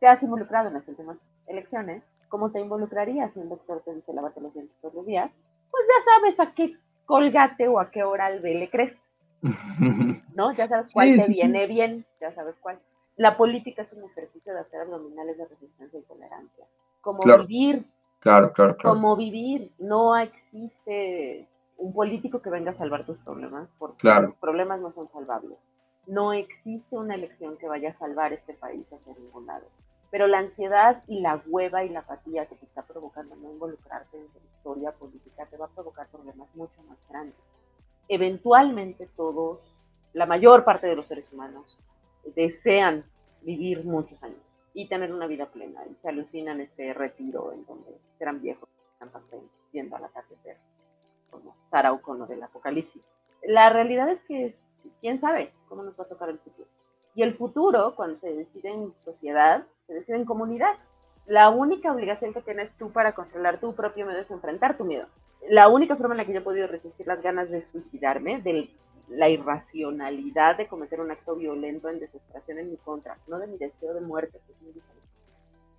S2: te has involucrado en las últimas elecciones, ¿cómo te involucrarías si un doctor te dice lávate los dientes todos los días? Pues ya sabes a qué Colgate o a qué oral B le crees. [LAUGHS] ¿No? Ya sabes cuál te viene bien, ya sabes cuál. La política es un ejercicio de hacer abdominales de resistencia y tolerancia. Como vivir.
S3: Claro, claro,
S2: claro. Como vivir. No existe un político que venga a salvar tus problemas, porque los problemas no son salvables. No existe una elección que vaya a salvar este país hacia ningún lado. Pero la ansiedad y la hueva y la apatía que te está provocando no involucrarte en la historia política te va a provocar problemas mucho más grandes. Eventualmente todos, la mayor parte de los seres humanos, desean vivir muchos años y tener una vida plena y se alucinan este retiro en donde serán viejos, están viendo al atardecer como Sara O'Connor del Apocalipsis. La realidad es que quién sabe cómo nos va a tocar el futuro. Y el futuro, cuando se decide en sociedad, se decide en comunidad. La única obligación que tienes tú para controlar tu propio miedo es enfrentar tu miedo. La única forma en la que yo he podido resistir las ganas de suicidarme, de la irracionalidad de cometer un acto violento en desesperación en mi contra, no de mi deseo de muerte,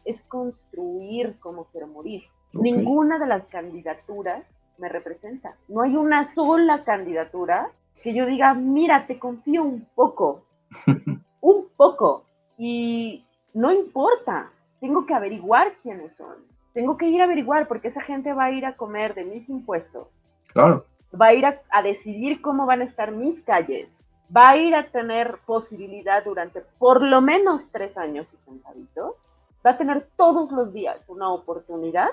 S2: es, construir cómo quiero morir. Ninguna de las candidaturas me representa. No hay una sola candidatura que yo diga, mira, te confío un poco, [LAUGHS] un poco, y no importa, tengo que averiguar quiénes son, tengo que ir a averiguar porque esa gente va a ir a comer de mis impuestos.
S3: Claro.
S2: Va a ir a, decidir cómo van a estar mis calles, va a ir a tener posibilidad durante por lo menos tres años y sentaditos, va a tener todos los días una oportunidad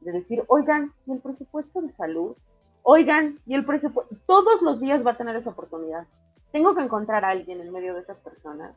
S2: de decir, oigan, ¿y el presupuesto de salud? Oigan, ¿y el presupuesto? Todos los días va a tener esa oportunidad. Tengo que encontrar a alguien en medio de esas personas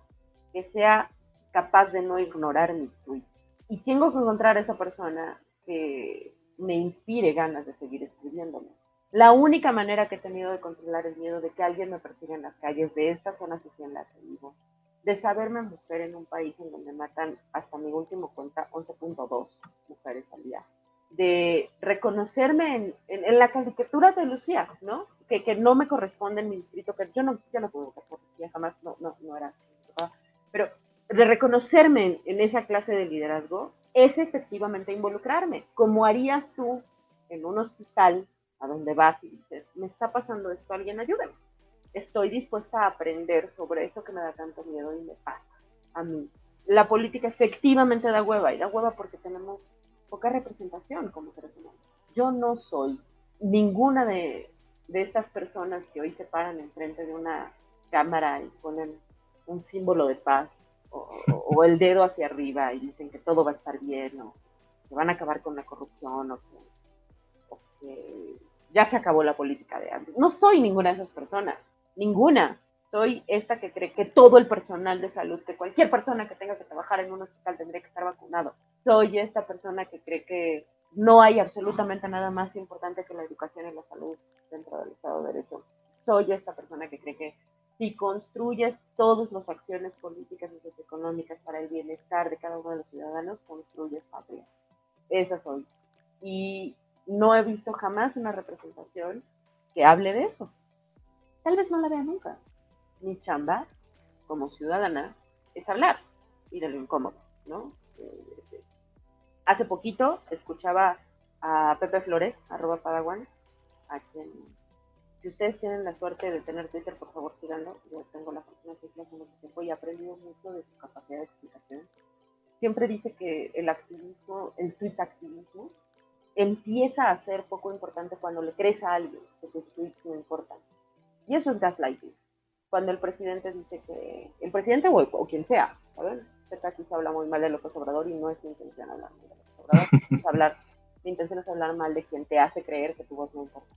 S2: que sea capaz de no ignorar mis tweets. Y tengo que encontrar a esa persona que me inspire ganas de seguir escribiéndome. La única manera que he tenido de controlar el miedo de que alguien me persiga en las calles de esta zona social en la que vivo, de saberme mujer en un país en donde matan hasta mi último cuenta 11.2 mujeres al día, de reconocerme en, la caricatura de Lucía, ¿no? Que, que, no me corresponde en mi distrito, que yo no, yo no puedo Lucía, jamás, no, no, no era, pero de reconocerme en, esa clase de liderazgo es efectivamente involucrarme, como harías tú en un hospital a donde vas y dices, me está pasando esto, alguien ayúdame. Estoy dispuesta a aprender sobre eso que me da tanto miedo y me pasa a mí. La política efectivamente da hueva y da hueva porque tenemos poca representación como seres humanos. Yo no soy ninguna de, estas personas que hoy se paran enfrente de una cámara y ponen un símbolo de paz o, el dedo hacia arriba y dicen que todo va a estar bien o que van a acabar con la corrupción o que ya se acabó la política de antes. No soy ninguna de esas personas, ninguna soy esta que cree que todo el personal de salud, que cualquier persona que tenga que trabajar en un hospital tendría que estar vacunado. Soy esta persona que cree que no hay absolutamente nada más importante que la educación y la salud dentro del Estado de Derecho. Soy esta persona que cree que si construyes todas las acciones políticas y socioeconómicas para el bienestar de cada uno de los ciudadanos, construyes patria. Esa soy. Y no he visto jamás una representación que hable de eso. Tal vez no la vea nunca mi chamba como ciudadana es hablar y de lo incómodo, ¿no? Eh, hace poquito escuchaba a Pepe Flores, arroba Padawan, a quien, si ustedes tienen la suerte de tener Twitter, por favor síganlo. Yo tengo la fortuna de hace mucho tiempo y he aprendido mucho de su capacidad de explicación. Siempre dice que el activismo, el tweet activismo, empieza a ser poco importante cuando le crees a alguien que tus tweets no importan. Y eso es gaslighting cuando el presidente dice que, el presidente o, quien sea, ¿saben? aquí se habla muy mal de López Obrador y no es mi intención hablar mal de López Obrador, [LAUGHS] es hablar, mi intención es hablar mal de quien te hace creer que tu voz no importa.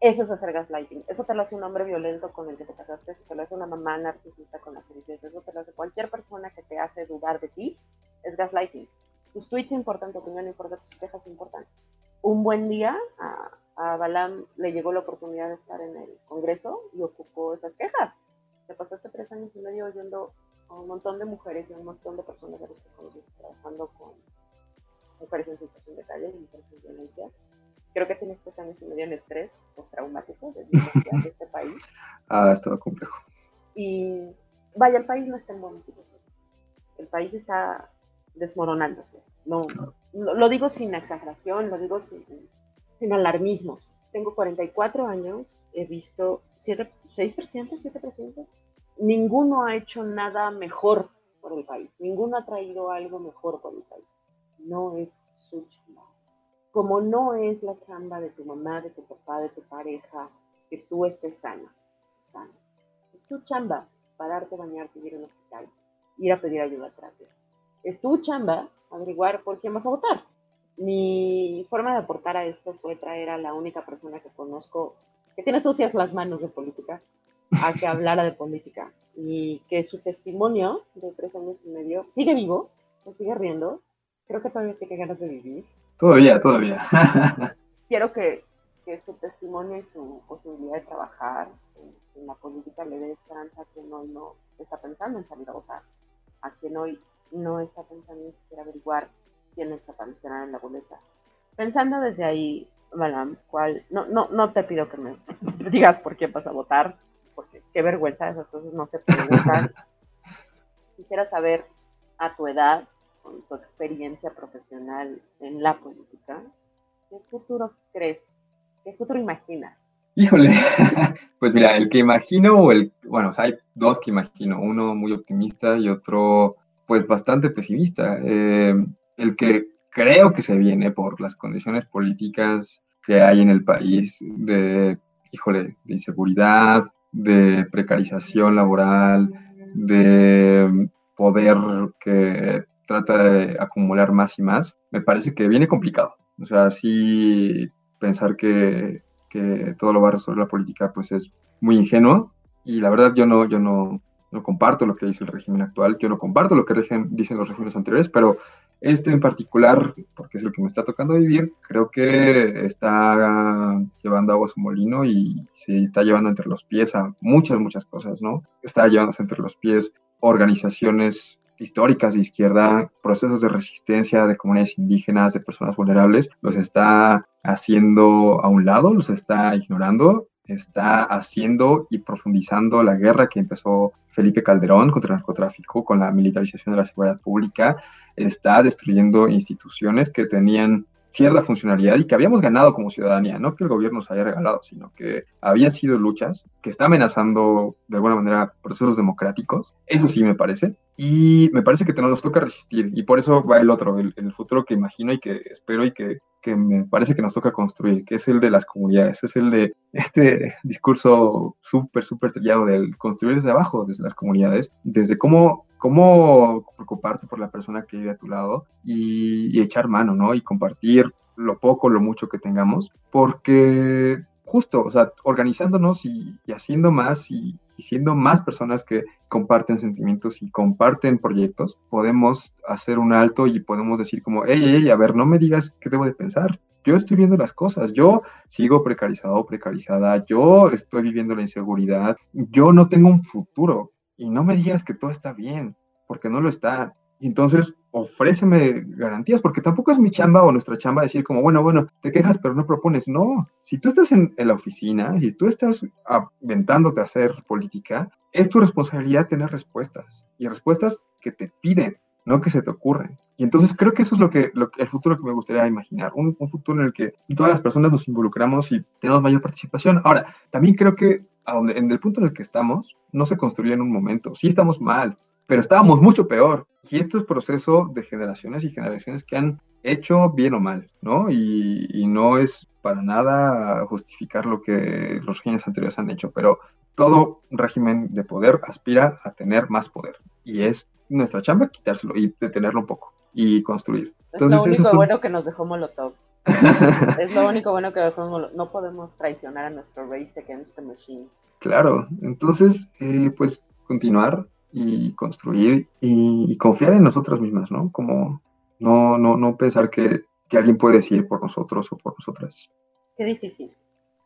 S2: Eso es hacer gaslighting. Eso te lo hace un hombre violento con el que te casaste, eso te lo hace una mamá narcisista con la que vives, eso te lo hace cualquier persona que te hace dudar de ti, es gaslighting. Tus tweets importan, tu opinión importa, tus quejas importan. Un buen día, a, a Balam le llegó la oportunidad de estar en el Congreso y ocupó esas quejas. Se pasaste tres años y medio oyendo a un montón de mujeres y a un montón de personas de los que trabajando con mujeres en situación de calle y mujeres en violencia. Creo que tienes tres años y medio en estrés postraumático de, de este país. [LAUGHS]
S3: Ah, ha estado complejo.
S2: Y vaya, el país no está en buena situación. El país está desmoronándose. No, lo digo sin exageración, lo digo sin, sin alarmismos. tengo 44 años, he visto siete, seis presidentes, siete presidentes. Ninguno ha hecho nada mejor por el país, ninguno ha traído algo mejor por el país. No es su chamba. Como no es la chamba de tu mamá, de tu papá, de tu pareja, que tú estés sana, sana. Es tu chamba pararte, bañarte, ir al hospital, ir a pedir ayuda a terapia. Es tu chamba averiguar por quién vas a votar mi forma de aportar a esto fue traer a la única persona que conozco que tiene sucias las manos de política a que hablara de política y que su testimonio de tres años y medio sigue vivo, se sigue riendo. Creo que todavía tiene ganas de vivir.
S3: Todavía, todavía. [LAUGHS]
S2: Quiero que, que, su testimonio y su posibilidad de trabajar en, la política le dé esperanza a quien hoy no está pensando en salir a votar, a quien hoy no está pensando en siquiera averiguar quiénes aparecerán en la boleta. Pensando desde ahí, Malam, cuál, no, no, no te pido que me [LAUGHS] digas por quién vas a votar, porque qué vergüenza, esas cosas no se preguntan. [LAUGHS] Quisiera saber a tu edad, con tu experiencia profesional en la política, ¿qué futuro crees? ¿Qué futuro imaginas?
S3: Híjole, [LAUGHS] pues mira, el que imagino, o el, bueno, hay dos que imagino, uno muy optimista y otro pues bastante pesimista. Eh, el que creo que se viene por las condiciones políticas que hay en el país de, híjole, de inseguridad, de precarización laboral, de poder que trata de acumular más y más, me parece que viene complicado. O sea, sí pensar que, que todo lo va a resolver la política, pues es muy ingenuo. Y la verdad yo no, yo no, no comparto lo que dice el régimen actual, yo no comparto lo que dicen los regímenes anteriores, pero este en particular, porque es el que me está tocando vivir, creo que está llevando agua a su molino y se está llevando entre los pies a muchas, muchas cosas, ¿no? Está llevándose entre los pies organizaciones históricas de izquierda, procesos de resistencia de comunidades indígenas, de personas vulnerables, los está haciendo a un lado, los está ignorando está haciendo y profundizando la guerra que empezó Felipe Calderón contra el narcotráfico con la militarización de la seguridad pública, está destruyendo instituciones que tenían cierta funcionalidad y que habíamos ganado como ciudadanía, no que el gobierno nos haya regalado, sino que habían sido luchas, que está amenazando de alguna manera procesos democráticos, eso sí me parece, y me parece que nos toca resistir, y por eso va el otro, el, el futuro que imagino y que espero y que, que, me parece que nos toca construir, que es el de las comunidades, es el de este discurso súper, súper trillado del construir desde abajo, desde las comunidades, desde cómo cómo preocuparte por la persona que vive a tu lado y, echar mano, ¿no? Y compartir lo poco, lo mucho que tengamos, porque justo, o sea, organizándonos y, haciendo más y, siendo más personas que comparten sentimientos y comparten proyectos, podemos hacer un alto y podemos decir como, hey, hey, a ver, no me digas qué debo de pensar. Yo estoy viendo las cosas, yo sigo precarizado precarizada, yo estoy viviendo la inseguridad, yo no tengo un futuro y no me digas que todo está bien, porque no lo está. Entonces, ofréceme garantías, porque tampoco es mi chamba o nuestra chamba decir como, bueno, bueno, te quejas, pero no propones. No, si tú estás en, la oficina, si tú estás aventándote a hacer política, es tu responsabilidad tener respuestas y respuestas que te piden, no que se te ocurren. Y entonces creo que eso es lo que, lo, el futuro que me gustaría imaginar, un, un, futuro en el que todas las personas nos involucramos y tenemos mayor participación. Ahora, también creo que en el punto en el que estamos, no se construyó en un momento. Sí estamos mal, pero estábamos mucho peor. Y esto es proceso de generaciones y generaciones que han hecho bien o mal, ¿no? Y, y no es para nada justificar lo que los regímenes anteriores han hecho, pero todo régimen de poder aspira a tener más poder. Y es nuestra chamba quitárselo y detenerlo un poco y construir.
S2: Entonces, es lo único bueno que nos dejó Molotov. [LAUGHS] es lo único bueno que dejó No podemos traicionar a nuestro Race Against the Machine.
S3: Claro, entonces, eh, pues continuar y construir y, confiar en nosotras mismas, ¿no? Como no, no, no pensar que, que alguien puede decir por nosotros o por nosotras.
S2: Qué difícil.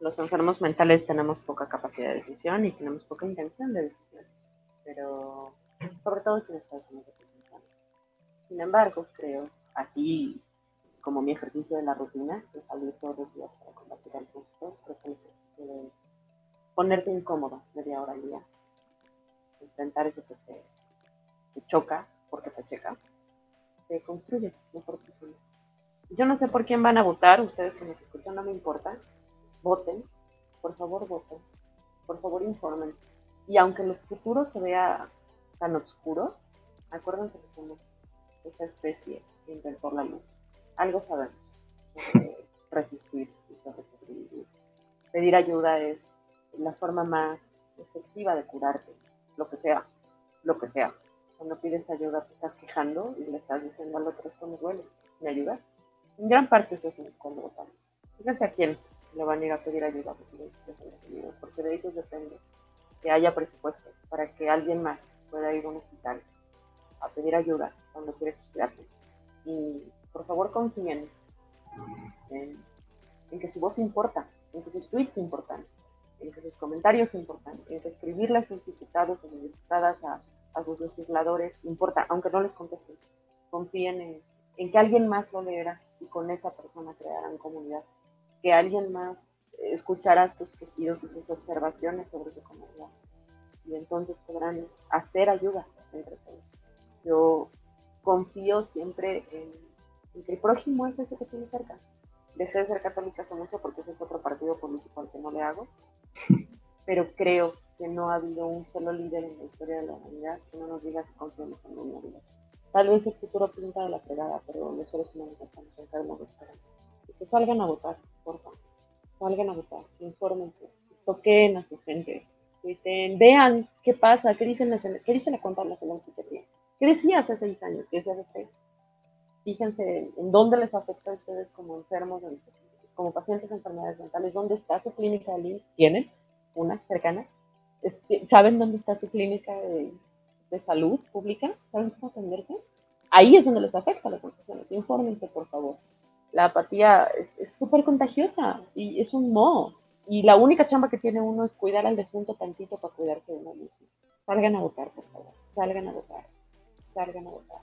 S2: Los enfermos mentales tenemos poca capacidad de decisión y tenemos poca intención de decisión, pero sobre todo si estamos Sin embargo, creo, así como mi ejercicio de la rutina, de salir todos los días para combatir el gusto, creo que de ponerte incómodo media hora al día, enfrentar eso que te, choca, porque te checa, te construye mejor persona. Yo no sé por quién van a votar, ustedes que nos escuchan no me importa, voten, por favor voten, por favor informen. Y aunque el futuro se vea tan oscuro, acuérdense que somos esa especie que inventó la luz. Algo sabemos resistir y sobre sobrevivir. Pedir ayuda es la forma más efectiva de curarte, lo que sea, lo que sea. Cuando pides ayuda te estás quejando y le estás diciendo al otro esto me duele, ¿me ayudas? En gran parte eso es cuando votamos. Fíjense a quién le van a ir a pedir ayuda pues, porque de ellos depende que haya presupuesto para que alguien más pueda ir a un hospital a pedir ayuda cuando quiere suicidarse. Y por favor confíen en, que su voz importa, en que sus tweets importan, en que sus comentarios importan, en que escribirle a sus diputados o diputadas, a, a sus legisladores importa, aunque no les contesten. Confíen en, que alguien más lo leerá y con esa persona crearán comunidad. Que alguien más escuchará sus pedidos y sus observaciones sobre su comunidad. Y entonces podrán hacer ayuda entre todos. Yo confío siempre en, que el prójimo es ese que tiene cerca. Dejé de ser católica hace mucho porque ese es otro partido político al que no le hago. Pero creo que no ha habido un solo líder en la historia de la humanidad que no nos diga que confiamos en un líder. Tal vez el futuro pinta de la fregada, pero los seres humanos estamos enfermos de esperanza. Que salgan a votar, por favor. Salgan a votar, infórmense, toquen a su gente, vean qué pasa, qué dicen, qué dicen la Junta Nacional de ¿Qué decía hace seis años? ¿Qué decía hace seis? Fíjense en dónde les afecta a ustedes como enfermos, como pacientes de enfermedades mentales, dónde está su clínica de LIMS. ¿Tienen una cercana? ¿Saben dónde está su clínica de, de salud pública? ¿Saben cómo atenderse? Ahí es donde les afecta las sensaciones. Infórmense, por favor. La apatía es súper contagiosa y es un mo. Y la única chamba que tiene uno es cuidar al defunto tantito para cuidarse de uno mismo. Salgan a votar, por favor. Salgan a votar. Salgan a votar.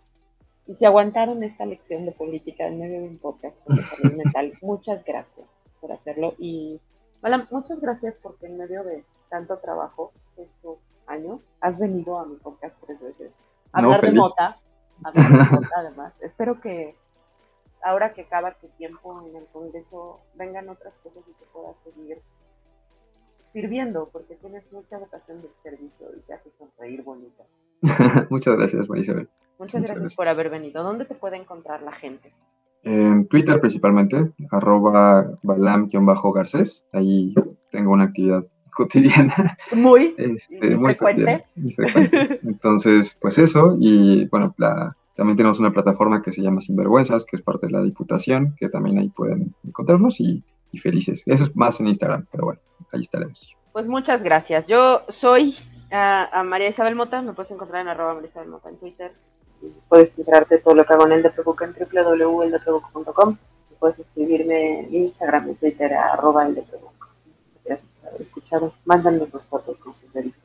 S2: Y si aguantaron esta lección de política en medio de un podcast de salud mental, muchas gracias por hacerlo. Y hola, muchas gracias porque en medio de tanto trabajo estos años has venido a mi podcast tres veces. A hablar de mota, hablar de mota [LAUGHS] además. Espero que ahora que acaba tu tiempo en el Congreso vengan otras cosas y que puedas seguir sirviendo, porque tienes mucha vocación de servicio y te haces sonreír bonito. [LAUGHS]
S3: Muchas gracias, Marisabel.
S2: Muchas, gracias, por haber venido. ¿Dónde te puede encontrar la gente?
S3: En Twitter principalmente, arroba balam-garcés. Ahí tengo una actividad [LAUGHS] cotidiana.
S2: Muy, este, muy frecuente.
S3: Entonces, pues eso, y bueno, la, también tenemos una plataforma que se llama Sinvergüenzas, que es parte de la Diputación, que también ahí pueden encontrarnos y, felices. Eso es más en Instagram, pero bueno, ahí estaremos.
S2: Pues muchas gracias. Yo soy a, María Isabel Mota, me puedes encontrar en arroba María Isabel Mota en Twitter. Puedes enterarte todo lo que hago en el de en www.eldeprebuc.com. Puedes escribirme en Instagram, en Twitter, arroba el Gracias por haber escuchado. Mándanos sus fotos con sus delitos.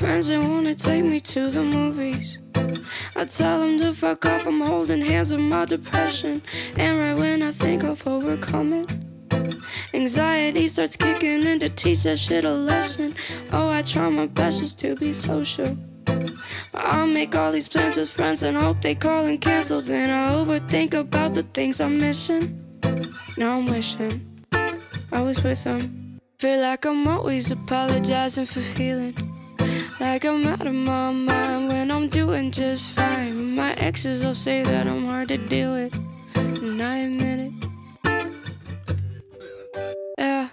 S4: Friends that wanna take me to the movies. I tell them to fuck off, I'm holding hands with my depression. And right when I think I've anxiety starts kicking in to teach that shit a lesson. Oh, I try my best just to be social. I'll make all these plans with friends and hope they call and cancel. Then I overthink about the things I'm missing. Now I'm wishing I was with them. Feel like I'm always apologizing for feeling. Like I'm out of my mind when I'm doing just fine. My exes will say that I'm hard to deal with, and I admit it. Yeah,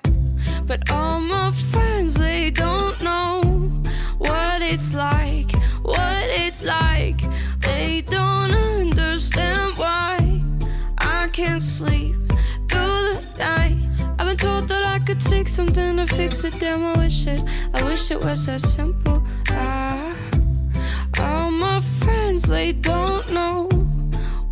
S4: but all my friends, they don't know what it's like, what it's like. They don't understand why I can't sleep through the night. I've been told that I could take something to fix it. Damn, I wish it. I wish it was that simple. Friends, they don't know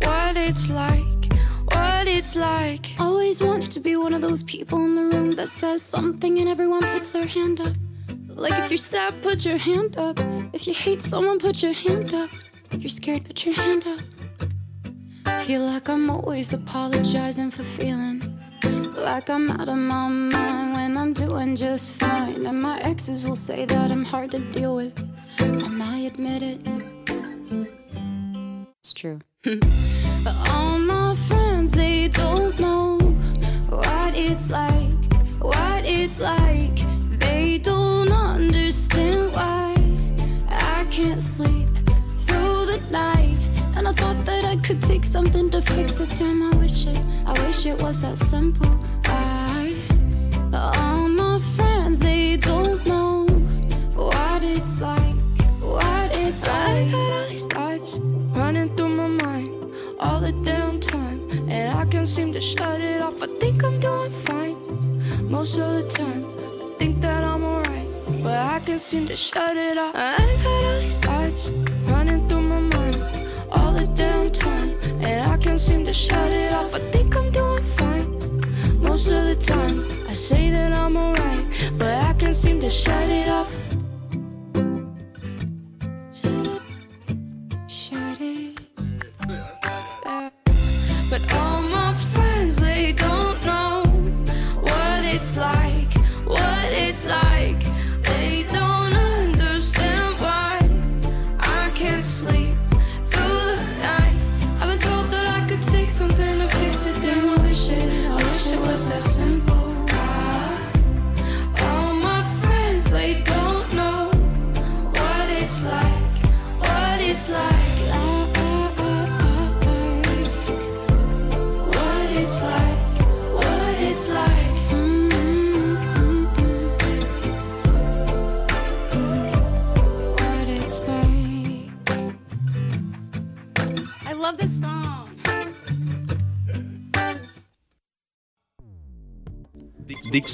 S4: what it's like. What it's like.
S5: Always wanted to be one of those people in the room that says something and everyone puts their hand up. Like if you're sad, put your hand up. If you hate someone, put your hand up. If you're scared, put your hand up. Feel like I'm always apologizing for feeling like I'm out of my mind when I'm doing just fine. And my exes will say that I'm hard to deal with, and I admit it.
S4: True. [LAUGHS] All my friends, they don't know what it's like, what it's like. They don't understand why I can't sleep through the night. And I thought that I could take something to fix it. Damn, I wish it, I wish it was that simple. All my friends, they don't know what it's like, what it's like. I got all these thoughts can't seem to shut it off. I think I'm doing fine most of the time. I think that I'm alright, but I can't seem to shut it off. I got all these thoughts running through my mind all the damn time, and I can't seem to shut it off. I think I'm doing fine most of the time. I say that I'm alright, but I can't seem to shut it off.